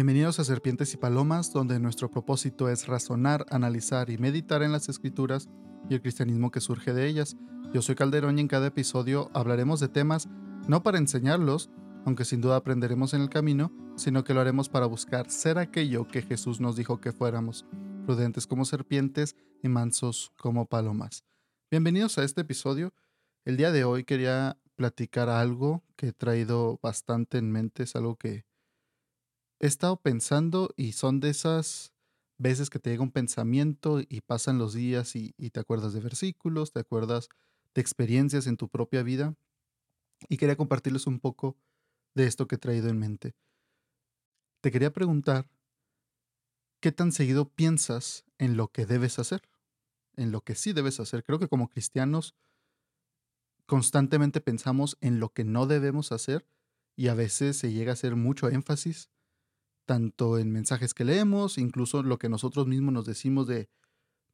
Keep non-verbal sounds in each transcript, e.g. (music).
Bienvenidos a Serpientes y Palomas, donde nuestro propósito es razonar, analizar y meditar en las escrituras y el cristianismo que surge de ellas. Yo soy Calderón y en cada episodio hablaremos de temas no para enseñarlos, aunque sin duda aprenderemos en el camino, sino que lo haremos para buscar ser aquello que Jesús nos dijo que fuéramos, prudentes como serpientes y mansos como palomas. Bienvenidos a este episodio. El día de hoy quería platicar algo que he traído bastante en mente, es algo que he estado pensando y son de esas veces que te llega un pensamiento y pasan los días y, te acuerdas de versículos, te acuerdas de experiencias en tu propia vida y quería compartirles un poco de esto que he traído en mente. Te quería preguntar, ¿qué tan seguido piensas en lo que debes hacer? En lo que sí debes hacer. Creo que como cristianos constantemente pensamos en lo que no debemos hacer y a veces se llega a hacer mucho énfasis tanto en mensajes que leemos, incluso lo que nosotros mismos nos decimos de,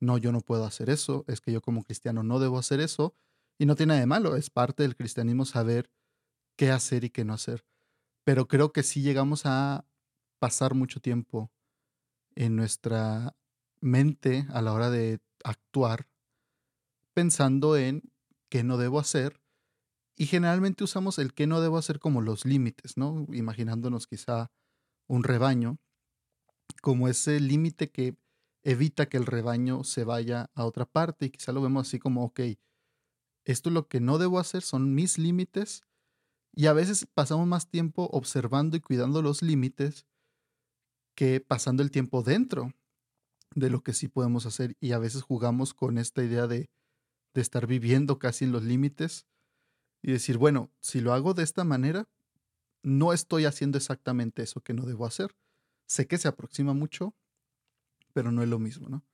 no, yo no puedo hacer eso, es que yo como cristiano no debo hacer eso, y no tiene nada de malo, es parte del cristianismo saber qué hacer y qué no hacer. Pero creo que sí llegamos a pasar mucho tiempo en nuestra mente a la hora de actuar pensando en qué no debo hacer y generalmente usamos el qué no debo hacer como los límites, ¿no? Imaginándonos quizá un rebaño como ese límite que evita que el rebaño se vaya a otra parte y quizá lo vemos así como, ok, esto es lo que no debo hacer, son mis límites y a veces pasamos más tiempo observando y cuidando los límites que pasando el tiempo dentro de lo que sí podemos hacer y a veces jugamos con esta idea de, de estar viviendo casi en los límites y decir, bueno, si lo hago de esta manera, no estoy haciendo exactamente eso que no debo hacer. Sé que se aproxima mucho, pero no es lo mismo, ¿no?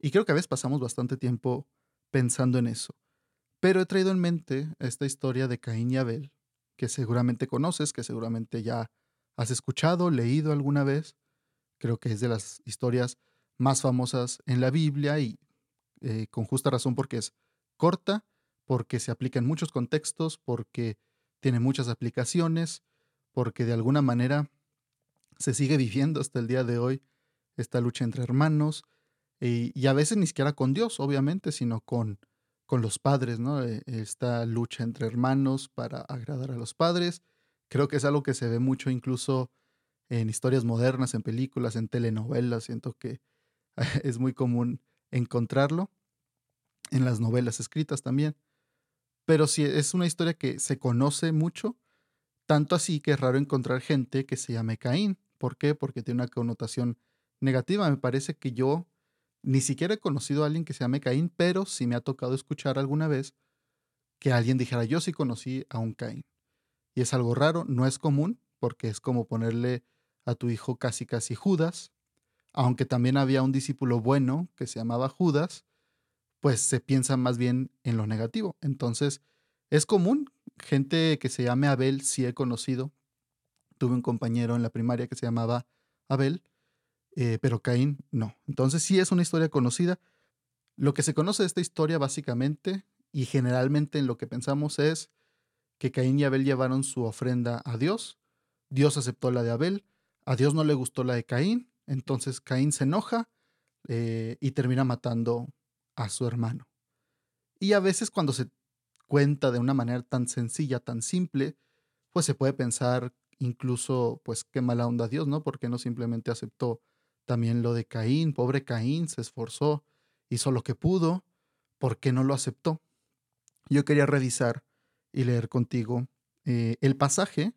Y creo que a veces pasamos bastante tiempo pensando en eso. Pero he traído en mente esta historia de Caín y Abel, que seguramente conoces, que seguramente ya has escuchado, leído alguna vez. Creo que es de las historias más famosas en la Biblia y eh, con justa razón porque es corta, porque se aplica en muchos contextos, porque tiene muchas aplicaciones porque de alguna manera se sigue viviendo hasta el día de hoy esta lucha entre hermanos y, a veces ni siquiera con Dios, obviamente, sino con, con los padres, ¿no? E, esta lucha entre hermanos para agradar a los padres. Creo que es algo que se ve mucho incluso en historias modernas, en películas, en telenovelas. Siento que (laughs) es muy común encontrarlo en las novelas escritas también. Pero sí, es una historia que se conoce mucho tanto así que es raro encontrar gente que se llame Caín. ¿Por qué? Porque tiene una connotación negativa. Me parece que yo ni siquiera he conocido a alguien que se llame Caín, pero sí me ha tocado escuchar alguna vez que alguien dijera, yo sí conocí a un Caín. Y es algo raro, no es común, porque es como ponerle a tu hijo casi casi Judas, aunque también había un discípulo bueno que se llamaba Judas, pues se piensa más bien en lo negativo. Entonces, es común gente que se llame Abel sí he conocido. Tuve un compañero en la primaria que se llamaba Abel, eh, pero Caín no. Entonces sí es una historia conocida. Lo que se conoce de esta historia básicamente y generalmente en lo que pensamos es que Caín y Abel llevaron su ofrenda a Dios. Dios aceptó la de Abel. A Dios no le gustó la de Caín. Entonces Caín se enoja eh, y termina matando a su hermano. Y a veces cuando se cuenta de una manera tan sencilla, tan simple, pues se puede pensar incluso, pues qué mala onda Dios, ¿no? Porque no simplemente aceptó también lo de Caín, pobre Caín, se esforzó, hizo lo que pudo, ¿por qué no lo aceptó? Yo quería revisar y leer contigo eh, el pasaje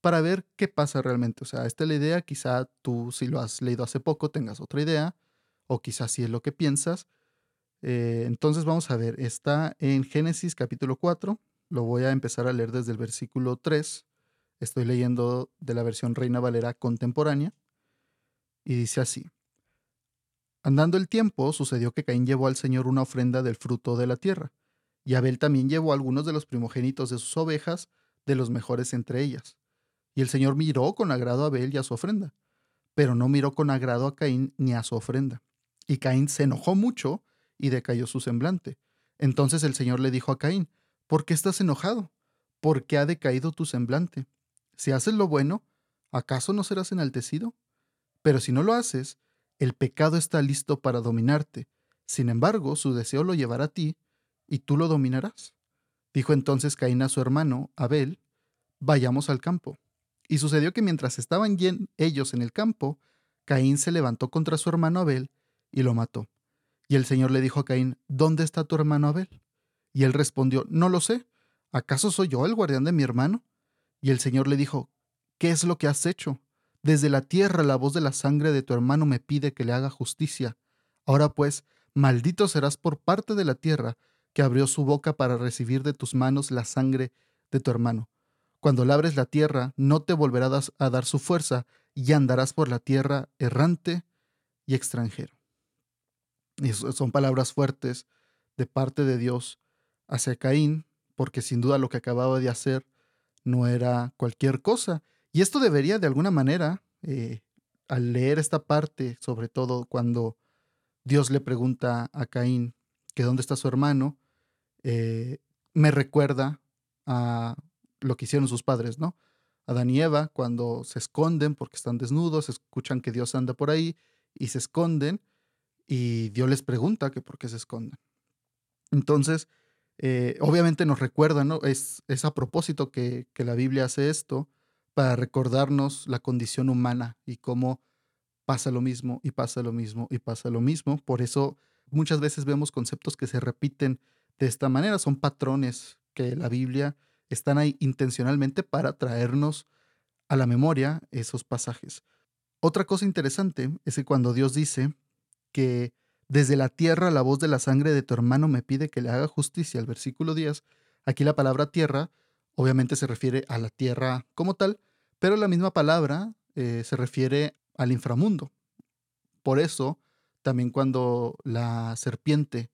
para ver qué pasa realmente. O sea, esta es la idea, quizá tú si lo has leído hace poco tengas otra idea, o quizás si es lo que piensas, eh, entonces vamos a ver, está en Génesis capítulo 4, lo voy a empezar a leer desde el versículo 3, estoy leyendo de la versión Reina Valera contemporánea, y dice así, Andando el tiempo, sucedió que Caín llevó al Señor una ofrenda del fruto de la tierra, y Abel también llevó algunos de los primogénitos de sus ovejas, de los mejores entre ellas. Y el Señor miró con agrado a Abel y a su ofrenda, pero no miró con agrado a Caín ni a su ofrenda. Y Caín se enojó mucho y decayó su semblante. Entonces el Señor le dijo a Caín, ¿por qué estás enojado? ¿Por qué ha decaído tu semblante? Si haces lo bueno, ¿acaso no serás enaltecido? Pero si no lo haces, el pecado está listo para dominarte. Sin embargo, su deseo lo llevará a ti, y tú lo dominarás. Dijo entonces Caín a su hermano, Abel, vayamos al campo. Y sucedió que mientras estaban ellos en el campo, Caín se levantó contra su hermano Abel y lo mató. Y el Señor le dijo a Caín, ¿dónde está tu hermano Abel? Y él respondió, no lo sé. ¿Acaso soy yo el guardián de mi hermano? Y el Señor le dijo, ¿qué es lo que has hecho? Desde la tierra la voz de la sangre de tu hermano me pide que le haga justicia. Ahora pues, maldito serás por parte de la tierra, que abrió su boca para recibir de tus manos la sangre de tu hermano. Cuando labres la tierra, no te volverá a dar su fuerza, y andarás por la tierra errante y extranjero. Y son palabras fuertes de parte de Dios hacia Caín, porque sin duda lo que acababa de hacer no era cualquier cosa. Y esto debería de alguna manera, eh, al leer esta parte, sobre todo cuando Dios le pregunta a Caín que dónde está su hermano, eh, me recuerda a lo que hicieron sus padres, ¿no? Adán y Eva, cuando se esconden porque están desnudos, escuchan que Dios anda por ahí y se esconden, y Dios les pregunta que por qué se esconden. Entonces, eh, obviamente nos recuerda, ¿no? Es, es a propósito que, que la Biblia hace esto para recordarnos la condición humana y cómo pasa lo mismo y pasa lo mismo y pasa lo mismo. Por eso muchas veces vemos conceptos que se repiten de esta manera, son patrones que la Biblia están ahí intencionalmente para traernos a la memoria esos pasajes. Otra cosa interesante es que cuando Dios dice que desde la tierra la voz de la sangre de tu hermano me pide que le haga justicia, el versículo 10, aquí la palabra tierra obviamente se refiere a la tierra como tal, pero la misma palabra eh, se refiere al inframundo. Por eso, también cuando la serpiente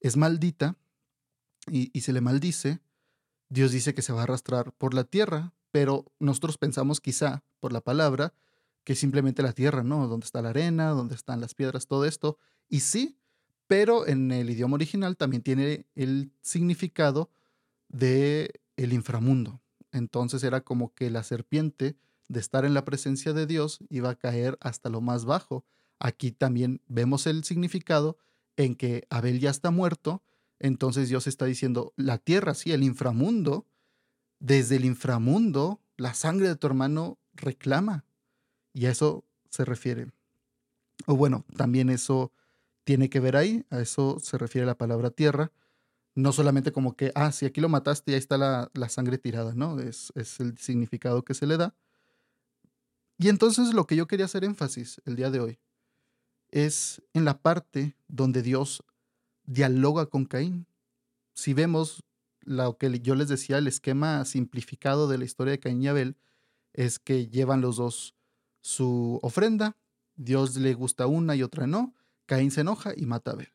es maldita y, se le maldice, Dios dice que se va a arrastrar por la tierra, pero nosotros pensamos quizá por la palabra que simplemente la tierra, ¿no? Donde está la arena, donde están las piedras, todo esto. Y sí, pero en el idioma original también tiene el significado de el inframundo. Entonces era como que la serpiente de estar en la presencia de Dios iba a caer hasta lo más bajo. Aquí también vemos el significado en que Abel ya está muerto, entonces Dios está diciendo, la tierra, sí, el inframundo, desde el inframundo, la sangre de tu hermano reclama. Y a eso se refiere. O bueno, también eso tiene que ver ahí, a eso se refiere la palabra tierra. No solamente como que, ah, si aquí lo mataste, ahí está la, la sangre tirada, ¿no? Es, es el significado que se le da. Y entonces lo que yo quería hacer énfasis el día de hoy es en la parte donde Dios dialoga con Caín. Si vemos lo que yo les decía, el esquema simplificado de la historia de Caín y Abel, es que llevan los dos su ofrenda, Dios le gusta una y otra no, Caín se enoja y mata a Abel.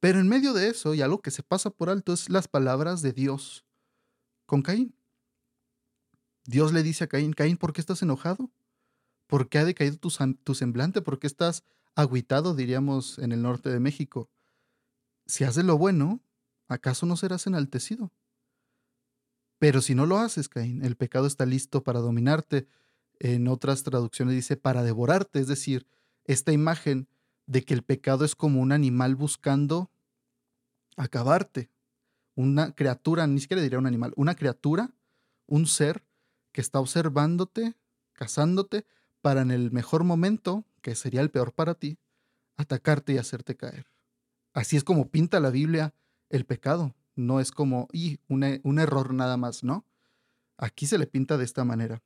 Pero en medio de eso, y algo que se pasa por alto, es las palabras de Dios con Caín. Dios le dice a Caín, Caín, ¿por qué estás enojado? ¿Por qué ha decaído tu, tu semblante? ¿Por qué estás agüitado, diríamos, en el norte de México? Si haces lo bueno, ¿acaso no serás enaltecido? Pero si no lo haces, Caín, el pecado está listo para dominarte. En otras traducciones dice para devorarte, es decir, esta imagen de que el pecado es como un animal buscando acabarte. Una criatura, ni siquiera diría un animal, una criatura, un ser que está observándote, cazándote, para en el mejor momento, que sería el peor para ti, atacarte y hacerte caer. Así es como pinta la Biblia el pecado. No es como, y un, un error nada más, ¿no? Aquí se le pinta de esta manera.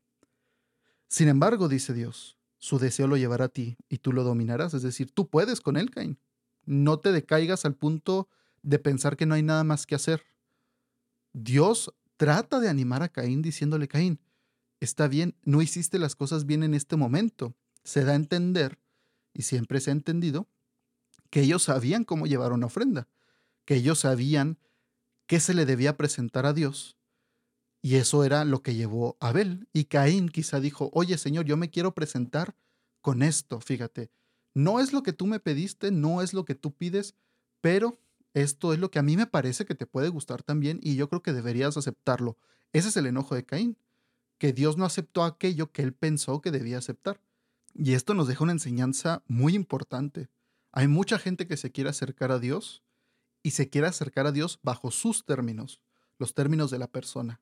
Sin embargo, dice Dios, su deseo lo llevará a ti y tú lo dominarás. Es decir, tú puedes con él, Caín. No te decaigas al punto de pensar que no hay nada más que hacer. Dios trata de animar a Caín diciéndole, Caín, está bien, no hiciste las cosas bien en este momento. Se da a entender, y siempre se ha entendido, que ellos sabían cómo llevar una ofrenda, que ellos sabían qué se le debía presentar a Dios. Y eso era lo que llevó a Abel. Y Caín quizá dijo, oye Señor, yo me quiero presentar con esto, fíjate. No es lo que tú me pediste, no es lo que tú pides, pero esto es lo que a mí me parece que te puede gustar también y yo creo que deberías aceptarlo. Ese es el enojo de Caín. que Dios no aceptó aquello que él pensó que debía aceptar. Y esto nos deja una enseñanza muy importante. Hay mucha gente que se quiere acercar a Dios y se quiere acercar a Dios bajo sus términos, los términos de la persona.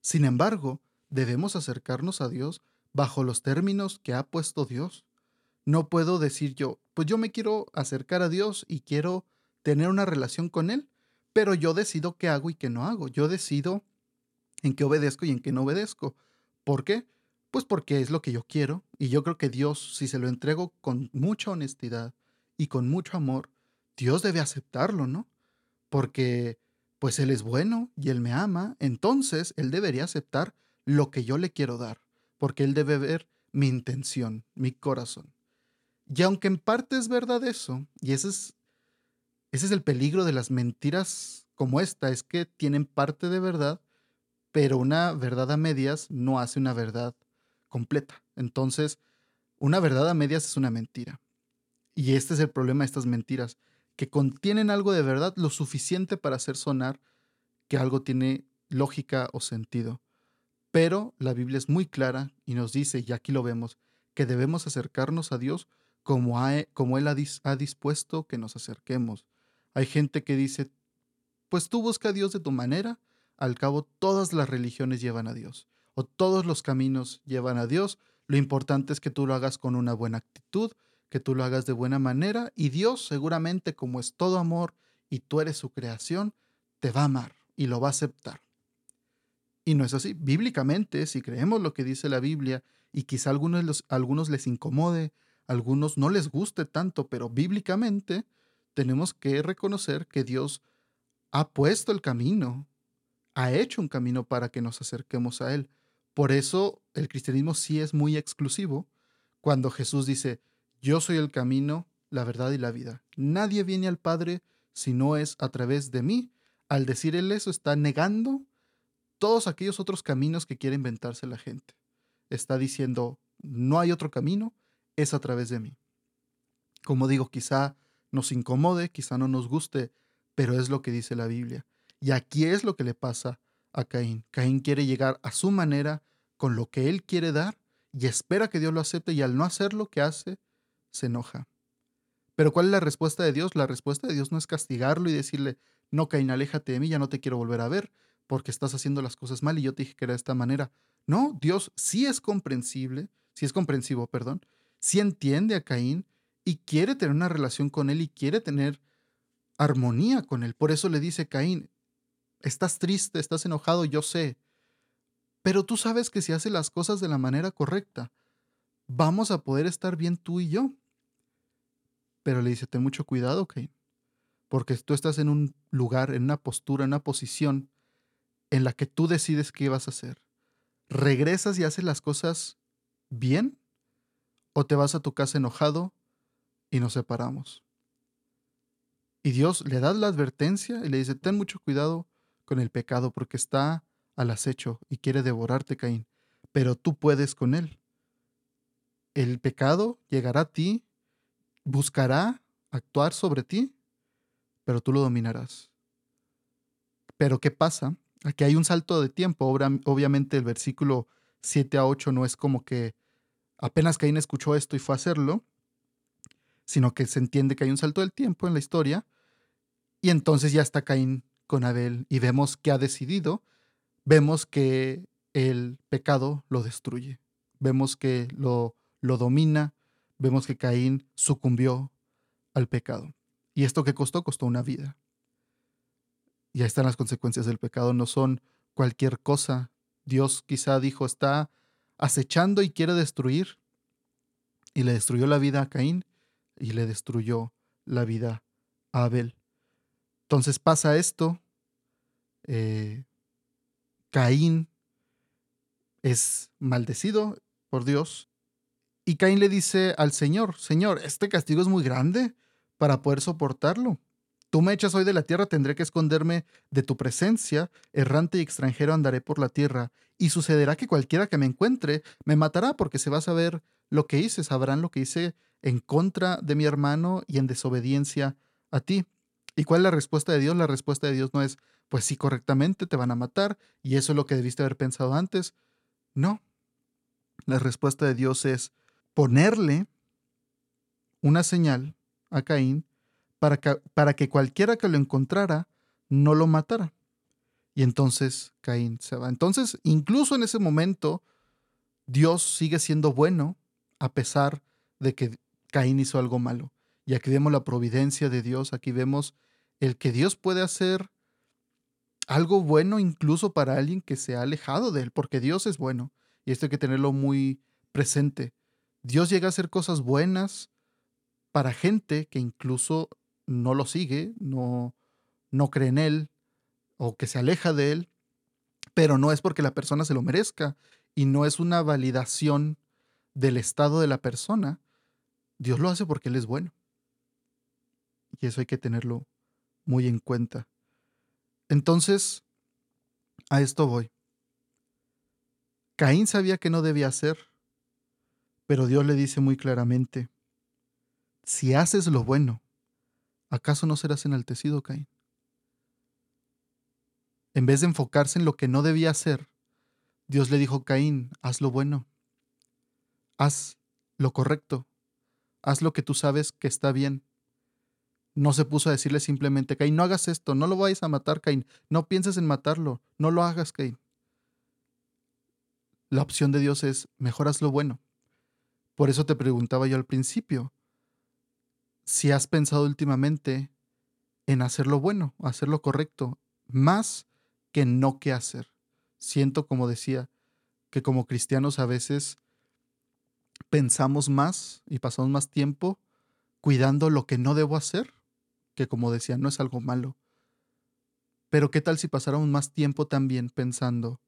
Sin embargo, debemos acercarnos a Dios bajo los términos que ha puesto Dios. No puedo decir yo, pues yo me quiero acercar a Dios y quiero tener una relación con Él, pero yo decido qué hago y qué no hago. Yo decido en qué obedezco y en qué no obedezco. ¿Por qué? Pues porque es lo que yo quiero y yo creo que Dios, si se lo entrego con mucha honestidad y con mucho amor, Dios debe aceptarlo, ¿no? Porque pues Él es bueno y Él me ama, entonces Él debería aceptar lo que yo le quiero dar, porque Él debe ver mi intención, mi corazón. Y aunque en parte es verdad eso, y ese es, el peligro de las mentiras como esta, es que tienen parte de verdad, pero una verdad a medias no hace una verdad completa. Entonces, una verdad a medias es una mentira. Y este es el problema de estas mentiras, que contienen algo de verdad lo suficiente para hacer sonar que algo tiene lógica o sentido. Pero la Biblia es muy clara y nos dice, y aquí lo vemos, que debemos acercarnos a Dios como, como Él ha dispuesto que nos acerquemos. Hay gente que dice, pues tú busca a Dios de tu manera al cabo todas las religiones llevan a Dios o todos los caminos llevan a Dios. Lo importante es que tú lo hagas con una buena actitud, que tú lo hagas de buena manera y Dios seguramente como es todo amor y tú eres su creación, te va a amar y lo va a aceptar. Y no es así. Bíblicamente, si creemos lo que dice la Biblia y quizá a algunos, algunos les incomode, a algunos no les guste tanto, pero bíblicamente tenemos que reconocer que Dios ha puesto el camino, ha hecho un camino para que nos acerquemos a Él. Por eso el cristianismo sí es muy exclusivo cuando Jesús dice, yo soy el camino, la verdad y la vida. Nadie viene al Padre si no es a través de mí. Al decir Él eso está negando todos aquellos otros caminos que quiere inventarse la gente. Está diciendo, no hay otro camino, es a través de mí. Como digo, quizá nos incomode, quizá no nos guste, pero es lo que dice la Biblia. Y aquí es lo que le pasa a Caín. Caín quiere llegar a su manera, con lo que él quiere dar, y espera que Dios lo acepte, y al no hacer lo que hace, se enoja. Pero ¿cuál es la respuesta de Dios? La respuesta de Dios no es castigarlo y decirle, no, Caín, aléjate de mí, ya no te quiero volver a ver, porque estás haciendo las cosas mal y yo te dije que era de esta manera. No, Dios sí es comprensible, sí es comprensivo, perdón, sí entiende a Caín y quiere tener una relación con él y quiere tener armonía con él. Por eso le dice Caín, Estás triste, estás enojado, yo sé. Pero tú sabes que si haces las cosas de la manera correcta, vamos a poder estar bien tú y yo. Pero le dice, ten mucho cuidado, Cain, porque tú estás en un lugar, en una postura, en una posición en la que tú decides qué vas a hacer. ¿Regresas y haces las cosas bien? ¿O te vas a tu casa enojado y nos separamos? Y Dios le da la advertencia y le dice, ten mucho cuidado con el pecado porque está al acecho y quiere devorarte, Caín, pero tú puedes con él. El pecado llegará a ti, buscará actuar sobre ti, pero tú lo dominarás. Pero ¿qué pasa? Aquí hay un salto de tiempo. Obviamente el versículo 7 a 8 no es como que apenas Caín escuchó esto y fue a hacerlo, sino que se entiende que hay un salto del tiempo en la historia y entonces ya está Caín con Abel y vemos que ha decidido, vemos que el pecado lo destruye, vemos que lo, lo domina, vemos que Caín sucumbió al pecado. ¿Y esto que costó? Costó una vida. Y ahí están las consecuencias del pecado, no son cualquier cosa. Dios quizá dijo, está acechando y quiere destruir. Y le destruyó la vida a Caín y le destruyó la vida a Abel. Entonces pasa esto. Eh, Caín es maldecido por Dios. Y Caín le dice al Señor, Señor, este castigo es muy grande para poder soportarlo. Tú me echas hoy de la tierra, tendré que esconderme de tu presencia, errante y extranjero andaré por la tierra, y sucederá que cualquiera que me encuentre me matará porque se va a saber lo que hice, sabrán lo que hice en contra de mi hermano y en desobediencia a ti. ¿Y cuál es la respuesta de Dios? La respuesta de Dios no es, pues sí, correctamente te van a matar y eso es lo que debiste haber pensado antes. No. La respuesta de Dios es ponerle una señal a Caín para que, para que cualquiera que lo encontrara no lo matara. Y entonces Caín se va. Entonces, incluso en ese momento, Dios sigue siendo bueno a pesar de que Caín hizo algo malo. Y aquí vemos la providencia de Dios, aquí vemos el que Dios puede hacer algo bueno incluso para alguien que se ha alejado de él, porque Dios es bueno. Y esto hay que tenerlo muy presente. Dios llega a hacer cosas buenas para gente que incluso no lo sigue, no, no cree en él o que se aleja de él, pero no es porque la persona se lo merezca y no es una validación del estado de la persona. Dios lo hace porque él es bueno. Y eso hay que tenerlo muy en cuenta. Entonces, a esto voy. Caín sabía que no debía hacer, pero Dios le dice muy claramente, si haces lo bueno, ¿acaso no serás enaltecido, Caín? En vez de enfocarse en lo que no debía hacer, Dios le dijo, Caín, haz lo bueno, haz lo correcto, haz lo que tú sabes que está bien. No se puso a decirle simplemente, Caín, no hagas esto, no lo vayas a matar, Caín, no pienses en matarlo, no lo hagas, Caín. La opción de Dios es, mejor haz lo bueno. Por eso te preguntaba yo al principio, si has pensado últimamente en hacer lo bueno, hacer lo correcto, más que no qué hacer. Siento, como decía, que como cristianos a veces pensamos más y pasamos más tiempo cuidando lo que no debo hacer, que como decía, no es algo malo. Pero ¿qué tal si pasáramos más tiempo también pensando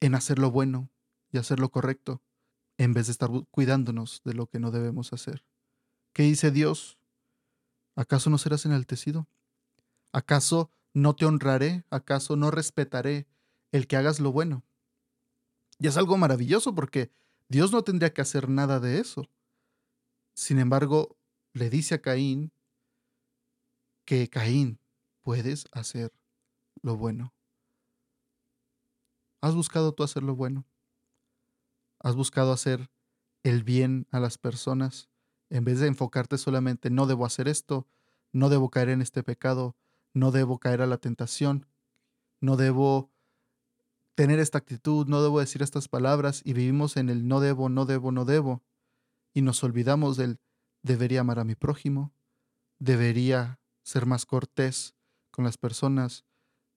en hacer lo bueno y hacer lo correcto, en vez de estar cuidándonos de lo que no debemos hacer? ¿Qué dice Dios? ¿Acaso no serás enaltecido? ¿Acaso no te honraré? ¿Acaso no respetaré el que hagas lo bueno? Y es algo maravilloso porque Dios no tendría que hacer nada de eso. Sin embargo, le dice a Caín que Caín, puedes hacer lo bueno. ¿Has buscado tú hacer lo bueno? ¿Has buscado hacer el bien a las personas? en vez de enfocarte solamente, no debo hacer esto, no debo caer en este pecado, no debo caer a la tentación, no debo tener esta actitud, no debo decir estas palabras y vivimos en el no debo, no debo, no debo y nos olvidamos del debería amar a mi prójimo, debería ser más cortés con las personas,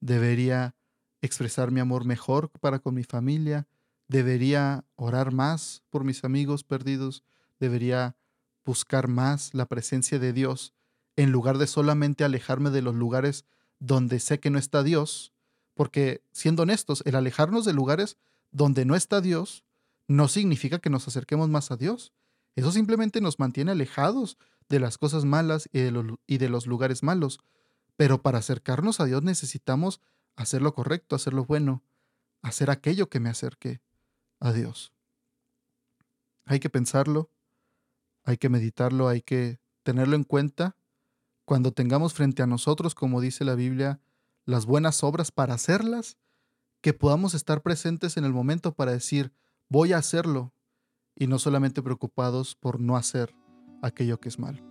debería expresar mi amor mejor para con mi familia, debería orar más por mis amigos perdidos, debería buscar más la presencia de Dios en lugar de solamente alejarme de los lugares donde sé que no está Dios, porque siendo honestos, el alejarnos de lugares donde no está Dios no significa que nos acerquemos más a Dios. Eso simplemente nos mantiene alejados de las cosas malas y de los, lugares malos. Pero para acercarnos a Dios necesitamos hacer lo correcto, hacer lo bueno, hacer aquello que me acerque a Dios. Hay que pensarlo, hay que meditarlo, hay que tenerlo en cuenta. Cuando tengamos frente a nosotros, como dice la Biblia, las buenas obras para hacerlas, que podamos estar presentes en el momento para decir, voy a hacerlo, y no solamente preocupados por no hacer aquello que es malo.